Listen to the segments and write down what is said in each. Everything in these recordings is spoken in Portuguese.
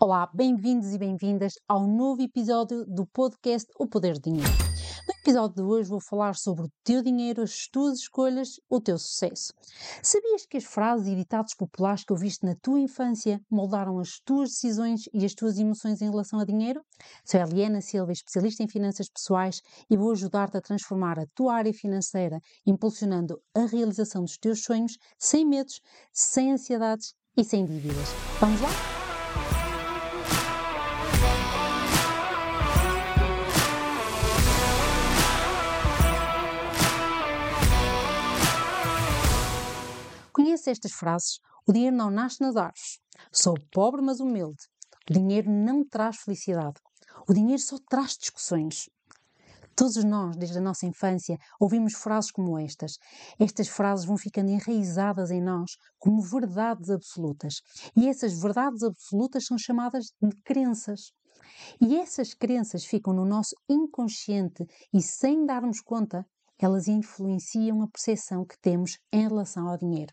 Olá, bem-vindos e bem-vindas ao novo episódio do podcast O Poder do Dinheiro. No episódio de hoje vou falar sobre o teu dinheiro, as tuas escolhas, o teu sucesso. Sabias que as frases e ditados populares que ouviste na tua infância moldaram as tuas decisões e as tuas emoções em relação a dinheiro? Sou Eliana Silva, especialista em finanças pessoais e vou ajudar-te a transformar a tua área financeira, impulsionando a realização dos teus sonhos sem medos, sem ansiedades e sem dívidas. Vamos lá? Conhece estas frases? O dinheiro não nasce nas árvores. Sou pobre, mas humilde. O dinheiro não traz felicidade. O dinheiro só traz discussões. Todos nós, desde a nossa infância, ouvimos frases como estas. Estas frases vão ficando enraizadas em nós como verdades absolutas. E essas verdades absolutas são chamadas de crenças. E essas crenças ficam no nosso inconsciente e, sem darmos conta, elas influenciam a percepção que temos em relação ao dinheiro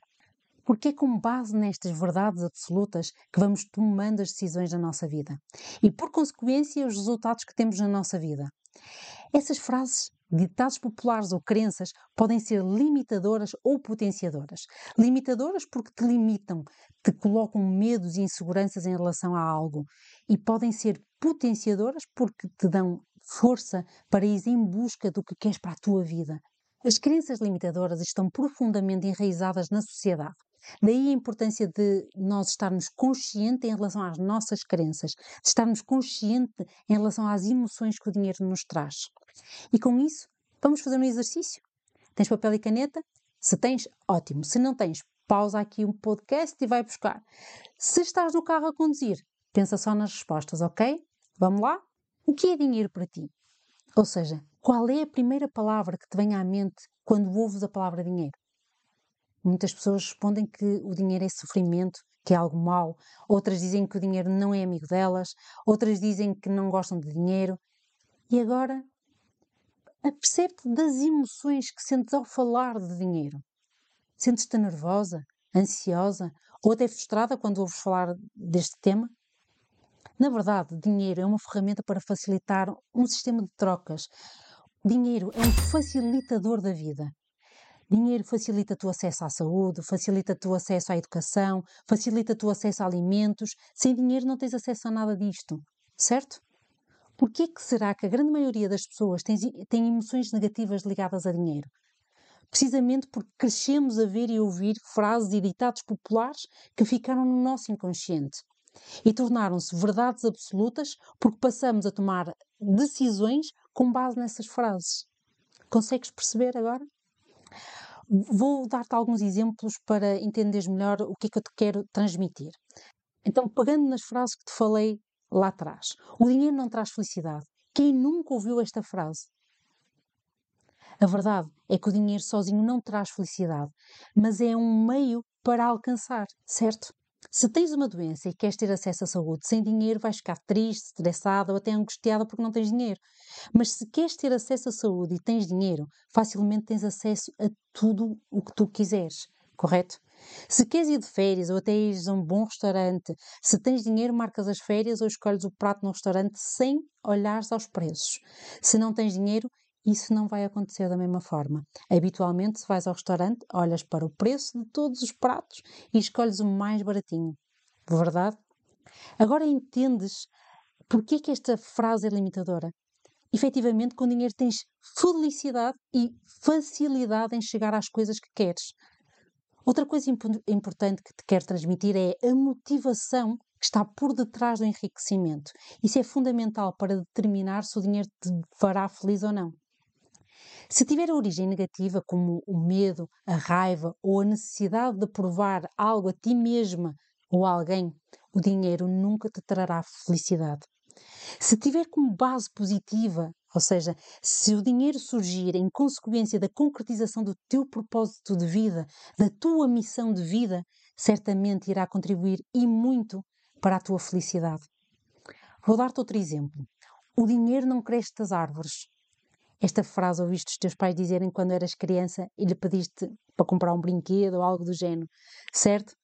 porque é com base nestas verdades absolutas que vamos tomando as decisões da nossa vida e, por consequência, os resultados que temos na nossa vida. Essas frases, ditados populares ou crenças podem ser limitadoras ou potenciadoras. Limitadoras porque te limitam, te colocam medos e inseguranças em relação a algo, e podem ser potenciadoras porque te dão força para ir em busca do que queres para a tua vida. As crenças limitadoras estão profundamente enraizadas na sociedade. Daí a importância de nós estarmos conscientes em relação às nossas crenças, de estarmos conscientes em relação às emoções que o dinheiro nos traz. E com isso, vamos fazer um exercício. Tens papel e caneta? Se tens, ótimo. Se não tens, pausa aqui um podcast e vai buscar. Se estás no carro a conduzir, pensa só nas respostas, ok? Vamos lá? O que é dinheiro para ti? Ou seja, qual é a primeira palavra que te vem à mente quando ouves a palavra dinheiro? Muitas pessoas respondem que o dinheiro é sofrimento, que é algo mau, outras dizem que o dinheiro não é amigo delas, outras dizem que não gostam de dinheiro. E agora, apercebe-te das emoções que sentes ao falar de dinheiro. Sentes-te nervosa, ansiosa ou até frustrada quando ouves falar deste tema? Na verdade, dinheiro é uma ferramenta para facilitar um sistema de trocas. Dinheiro é um facilitador da vida. Dinheiro facilita o acesso à saúde, facilita o acesso à educação, facilita o acesso a alimentos. Sem dinheiro não tens acesso a nada disto, certo? Por que será que a grande maioria das pessoas tem, tem emoções negativas ligadas a dinheiro? Precisamente porque crescemos a ver e ouvir frases e ditados populares que ficaram no nosso inconsciente e tornaram-se verdades absolutas porque passamos a tomar decisões com base nessas frases. Consegues perceber agora? Vou dar-te alguns exemplos para entenderes melhor o que é que eu te quero transmitir. Então, pegando nas frases que te falei lá atrás, o dinheiro não traz felicidade. Quem nunca ouviu esta frase? A verdade é que o dinheiro sozinho não traz felicidade, mas é um meio para alcançar, certo? Se tens uma doença e queres ter acesso à saúde sem dinheiro, vais ficar triste, estressada ou até angustiada porque não tens dinheiro. Mas se queres ter acesso à saúde e tens dinheiro, facilmente tens acesso a tudo o que tu quiseres, correto? Se queres ir de férias ou até ires a um bom restaurante, se tens dinheiro, marcas as férias ou escolhes o prato no restaurante sem olhares aos preços. Se não tens dinheiro, isso não vai acontecer da mesma forma. Habitualmente, se vais ao restaurante, olhas para o preço de todos os pratos e escolhes o mais baratinho. Verdade? Agora entendes porque é que esta frase é limitadora? Efetivamente, com dinheiro tens felicidade e facilidade em chegar às coisas que queres. Outra coisa imp importante que te quero transmitir é a motivação que está por detrás do enriquecimento. Isso é fundamental para determinar se o dinheiro te fará feliz ou não. Se tiver origem negativa, como o medo, a raiva ou a necessidade de provar algo a ti mesma ou a alguém, o dinheiro nunca te trará felicidade. Se tiver como base positiva, ou seja, se o dinheiro surgir em consequência da concretização do teu propósito de vida, da tua missão de vida, certamente irá contribuir e muito para a tua felicidade. Vou dar-te outro exemplo. O dinheiro não cresce das árvores, esta frase ouviste os teus pais dizerem quando eras criança e lhe pediste para comprar um brinquedo ou algo do género, certo?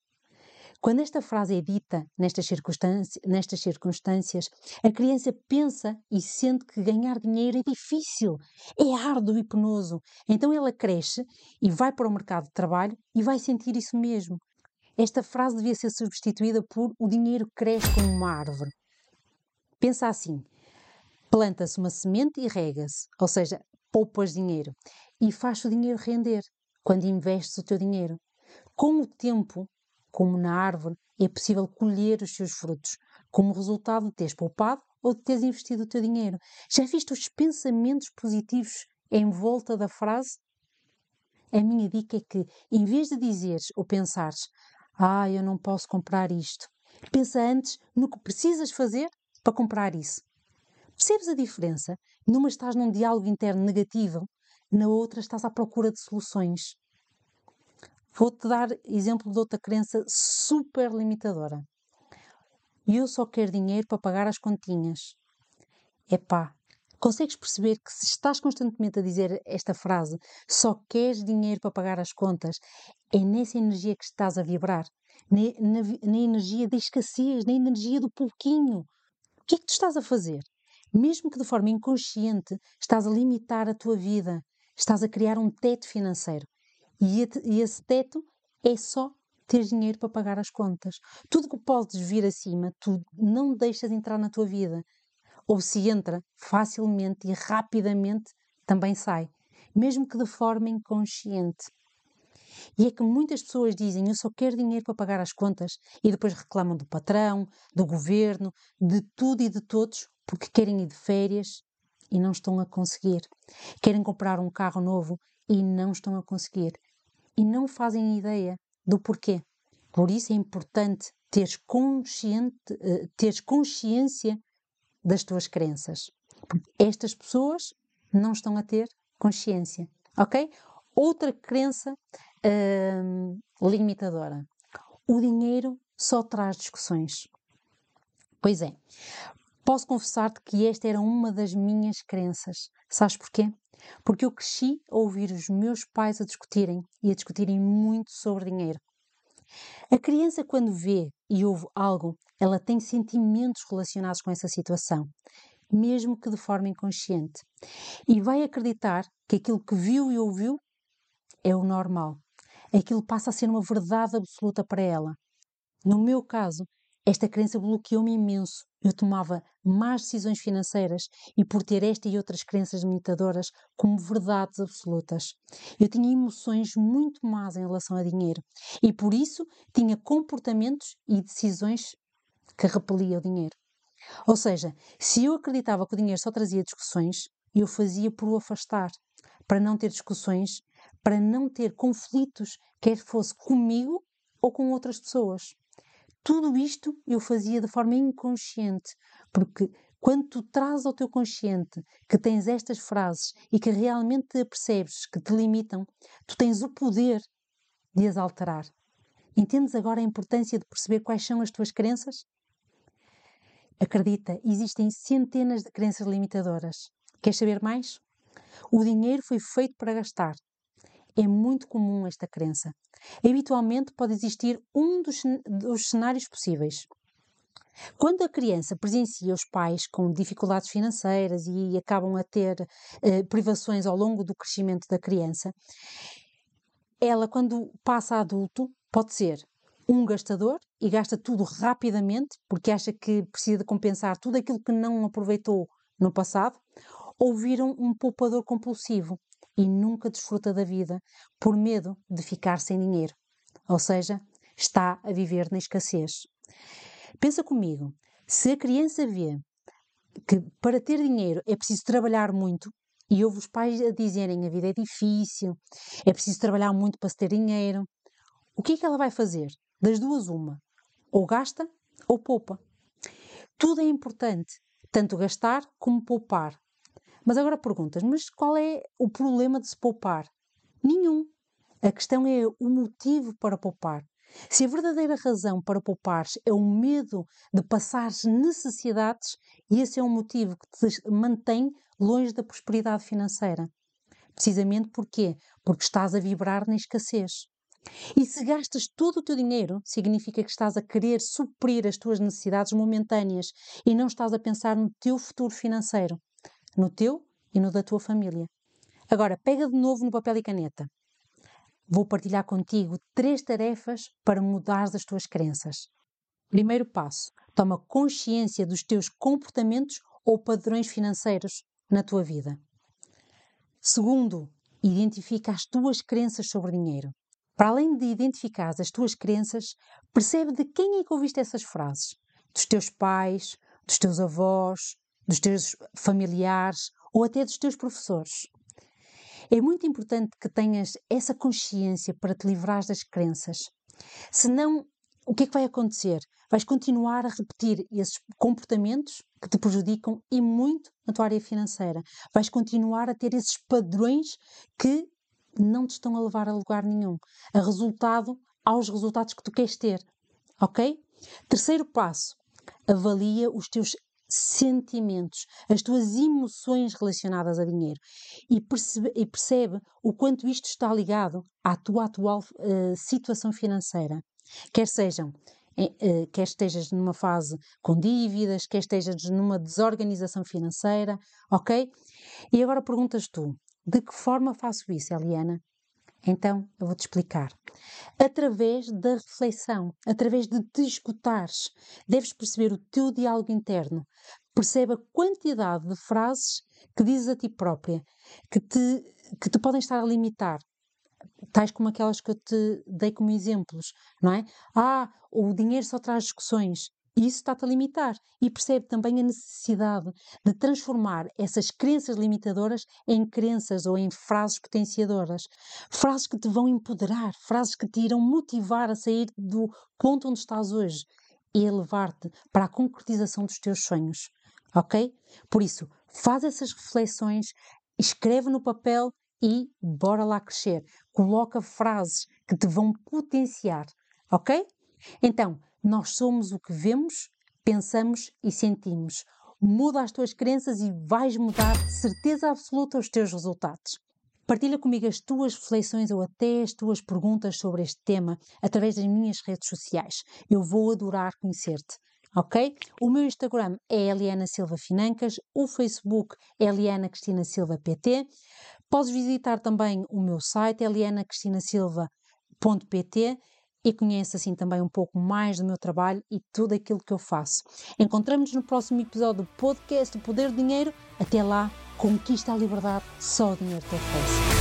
Quando esta frase é dita nestas, circunstâncias, nestas circunstâncias, a criança pensa e sente que ganhar dinheiro é difícil, é árduo e penoso. Então ela cresce e vai para o mercado de trabalho e vai sentir isso mesmo. Esta frase devia ser substituída por o dinheiro cresce como uma árvore. Pensa assim: planta-se uma semente e rega-se, ou seja, poupas dinheiro e faz o dinheiro render quando investes o teu dinheiro. Com o tempo, como na árvore, é possível colher os seus frutos, como resultado de teres poupado ou de teres investido o teu dinheiro. Já viste os pensamentos positivos em volta da frase? A minha dica é que, em vez de dizeres ou pensares, ah, eu não posso comprar isto, pensa antes no que precisas fazer para comprar isso. Percebes a diferença? Numa estás num diálogo interno negativo, na outra estás à procura de soluções. Vou-te dar exemplo de outra crença super limitadora. Eu só quero dinheiro para pagar as continhas. Epá, consegues perceber que se estás constantemente a dizer esta frase, só queres dinheiro para pagar as contas, é nessa energia que estás a vibrar, na, na, na energia da escassez, na energia do pouquinho. O que é que tu estás a fazer? Mesmo que de forma inconsciente, estás a limitar a tua vida, estás a criar um teto financeiro. E, esse teto é só ter dinheiro para pagar as contas. Tudo que podes vir acima, tu não deixas entrar na tua vida. Ou se entra facilmente e rapidamente, também sai, mesmo que de forma inconsciente. E é que muitas pessoas dizem eu só quero dinheiro para pagar as contas e depois reclamam do patrão, do governo, de tudo e de todos porque querem ir de férias e não estão a conseguir. Querem comprar um carro novo e não estão a conseguir e não fazem ideia do porquê. Por isso é importante teres, consciente, uh, teres consciência das tuas crenças. Estas pessoas não estão a ter consciência, ok? Outra crença uh, limitadora. O dinheiro só traz discussões. Pois é. Posso confessar-te que esta era uma das minhas crenças. Sabes porquê? Porque eu cresci a ouvir os meus pais a discutirem e a discutirem muito sobre dinheiro. A criança, quando vê e ouve algo, ela tem sentimentos relacionados com essa situação, mesmo que de forma inconsciente, e vai acreditar que aquilo que viu e ouviu é o normal. Aquilo passa a ser uma verdade absoluta para ela. No meu caso, esta crença bloqueou-me imenso. Eu tomava más decisões financeiras e por ter esta e outras crenças limitadoras como verdades absolutas. Eu tinha emoções muito más em relação a dinheiro e por isso tinha comportamentos e decisões que repeliam o dinheiro. Ou seja, se eu acreditava que o dinheiro só trazia discussões, eu fazia por o afastar, para não ter discussões, para não ter conflitos, quer fosse comigo ou com outras pessoas. Tudo isto eu fazia de forma inconsciente, porque quando tu trazes ao teu consciente que tens estas frases e que realmente percebes que te limitam, tu tens o poder de as alterar. Entendes agora a importância de perceber quais são as tuas crenças? Acredita, existem centenas de crenças limitadoras. Queres saber mais? O dinheiro foi feito para gastar. É muito comum esta crença. Habitualmente pode existir um dos, dos cenários possíveis. Quando a criança presencia os pais com dificuldades financeiras e acabam a ter eh, privações ao longo do crescimento da criança, ela, quando passa a adulto, pode ser um gastador e gasta tudo rapidamente porque acha que precisa de compensar tudo aquilo que não aproveitou no passado, ou viram um poupador compulsivo e nunca desfruta da vida por medo de ficar sem dinheiro. Ou seja, está a viver na escassez. Pensa comigo, se a criança vê que para ter dinheiro é preciso trabalhar muito, e ouve os pais a dizerem a vida é difícil, é preciso trabalhar muito para se ter dinheiro, o que é que ela vai fazer? Das duas, uma. Ou gasta ou poupa. Tudo é importante, tanto gastar como poupar. Mas agora perguntas, mas qual é o problema de se poupar? Nenhum. A questão é o motivo para poupar. Se a verdadeira razão para poupar é o medo de passar necessidades, esse é um motivo que te mantém longe da prosperidade financeira. Precisamente porquê? Porque estás a vibrar na escassez. E se gastas todo o teu dinheiro, significa que estás a querer suprir as tuas necessidades momentâneas e não estás a pensar no teu futuro financeiro, no teu e no da tua família. Agora, pega de novo no papel e caneta. Vou partilhar contigo três tarefas para mudar as tuas crenças. Primeiro passo: toma consciência dos teus comportamentos ou padrões financeiros na tua vida. Segundo, identifica as tuas crenças sobre dinheiro. Para além de identificar as tuas crenças, percebe de quem é que ouviste essas frases. Dos teus pais, dos teus avós, dos teus familiares ou até dos teus professores. É muito importante que tenhas essa consciência para te livrar das crenças. Senão, o que é que vai acontecer? Vais continuar a repetir esses comportamentos que te prejudicam e muito na tua área financeira. Vais continuar a ter esses padrões que não te estão a levar a lugar nenhum, a resultado aos resultados que tu queres ter. Ok? Terceiro passo: avalia os teus sentimentos, as tuas emoções relacionadas a dinheiro e percebe, e percebe o quanto isto está ligado à tua atual uh, situação financeira. Quer sejam uh, quer estejas numa fase com dívidas, quer estejas numa desorganização financeira, ok? E agora perguntas tu, de que forma faço isso, Eliana? Então, eu vou-te explicar. Através da reflexão, através de te escutares, deves perceber o teu diálogo interno. Percebe a quantidade de frases que dizes a ti própria, que te, que te podem estar a limitar. Tais como aquelas que eu te dei como exemplos, não é? Ah, o dinheiro só traz discussões. Isso está-te a limitar e percebe também a necessidade de transformar essas crenças limitadoras em crenças ou em frases potenciadoras. Frases que te vão empoderar, frases que te irão motivar a sair do ponto onde estás hoje e a levar-te para a concretização dos teus sonhos. Ok? Por isso, faz essas reflexões, escreve no papel e bora lá crescer. Coloca frases que te vão potenciar. Ok? Então, nós somos o que vemos, pensamos e sentimos. Muda as tuas crenças e vais mudar de certeza absoluta os teus resultados. Partilha comigo as tuas reflexões ou até as tuas perguntas sobre este tema através das minhas redes sociais. Eu vou adorar conhecer-te. Ok? O meu Instagram é Eliana Silva Financas, o Facebook é Eliana Cristina Silva PT. Podes visitar também o meu site elianacristinasilva.pt e conhece assim também um pouco mais do meu trabalho e tudo aquilo que eu faço. Encontramos no próximo episódio do podcast O Poder do Dinheiro. Até lá, conquista a liberdade, só o dinheiro te oferece.